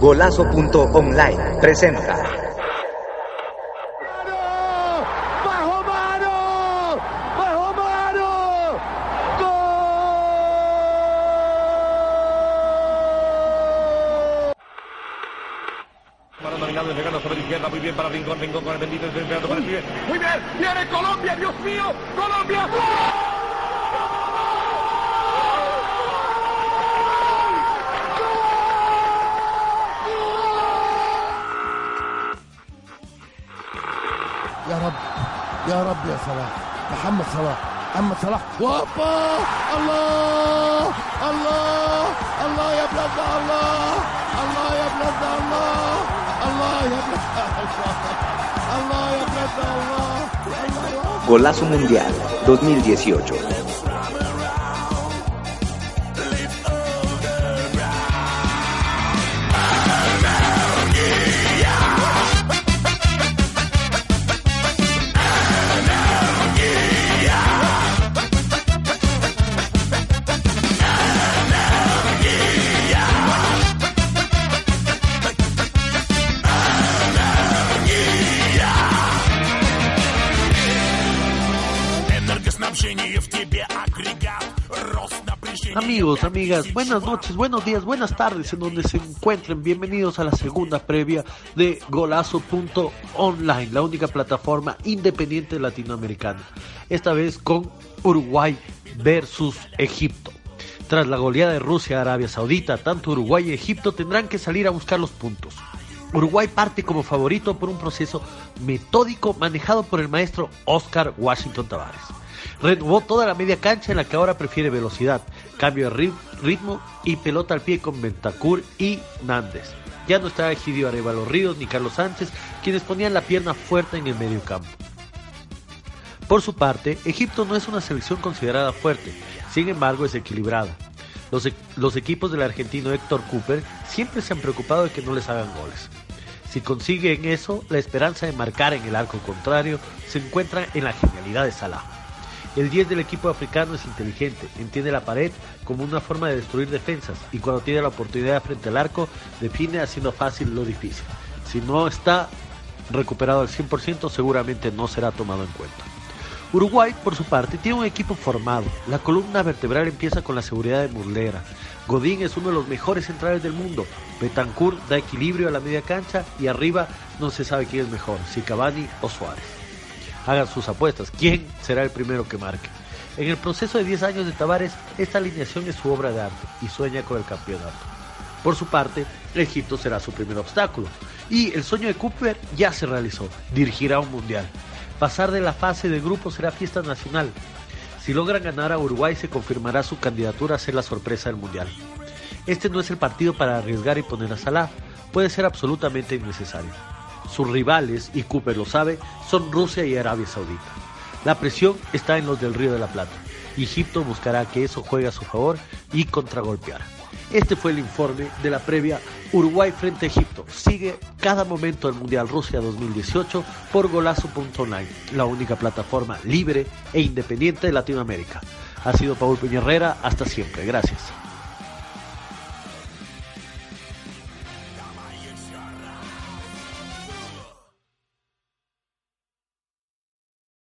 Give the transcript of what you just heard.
Golazo.online presenta. ¡Bajo mano! ¡Bajo mano! ¡Gol! Balón dominado, llegando sobre la izquierda, muy bien para Rincón, Rincón con el bendito, esperando para el pibe. Muy bien, viene Colombia, Dios mío, Colombia. يا رب يا رب يا صلاح محمد صلاح محمد صلاح. وابا الله الله الله يا بلاد الله الله يا بلاد الله الله يا بلاد الله الله يا بلاد الله. الله Golazo Mundial 2018. Amigos, amigas, buenas noches, buenos días, buenas tardes en donde se encuentren. Bienvenidos a la segunda previa de Golazo.online, la única plataforma independiente latinoamericana. Esta vez con Uruguay versus Egipto. Tras la goleada de Rusia Arabia Saudita, tanto Uruguay y Egipto tendrán que salir a buscar los puntos. Uruguay parte como favorito por un proceso metódico manejado por el maestro Oscar Washington Tavares. Renovó toda la media cancha en la que ahora prefiere velocidad, cambio de ri- ritmo y pelota al pie con Bentacur y Nández. Ya no está Egidio Arevalo Ríos ni Carlos Sánchez, quienes ponían la pierna fuerte en el medio campo. Por su parte, Egipto no es una selección considerada fuerte, sin embargo es equilibrada. Los, e- los equipos del argentino Héctor Cooper siempre se han preocupado de que no les hagan goles. Si consiguen eso, la esperanza de marcar en el arco contrario se encuentra en la genialidad de Salah. El 10 del equipo africano es inteligente, entiende la pared como una forma de destruir defensas y cuando tiene la oportunidad frente al arco define haciendo fácil lo difícil. Si no está recuperado al 100% seguramente no será tomado en cuenta. Uruguay, por su parte, tiene un equipo formado. La columna vertebral empieza con la seguridad de Muslera. Godín es uno de los mejores centrales del mundo. Betancourt da equilibrio a la media cancha y arriba no se sabe quién es mejor, si Cavani o Suárez. Hagan sus apuestas. ¿Quién será el primero que marque? En el proceso de 10 años de Tavares, esta alineación es su obra de arte y sueña con el campeonato. Por su parte, Egipto será su primer obstáculo. Y el sueño de Cooper ya se realizó, dirigirá un mundial. Pasar de la fase de grupo será fiesta nacional. Si logran ganar a Uruguay se confirmará su candidatura a ser la sorpresa del mundial. Este no es el partido para arriesgar y poner a Salah, puede ser absolutamente innecesario. Sus rivales, y Cooper lo sabe, son Rusia y Arabia Saudita. La presión está en los del Río de la Plata. Egipto buscará que eso juegue a su favor y contragolpear. Este fue el informe de la previa Uruguay frente a Egipto. Sigue cada momento del Mundial Rusia 2018 por golazo.online, la única plataforma libre e independiente de Latinoamérica. Ha sido Paul Peña Herrera, hasta siempre. Gracias.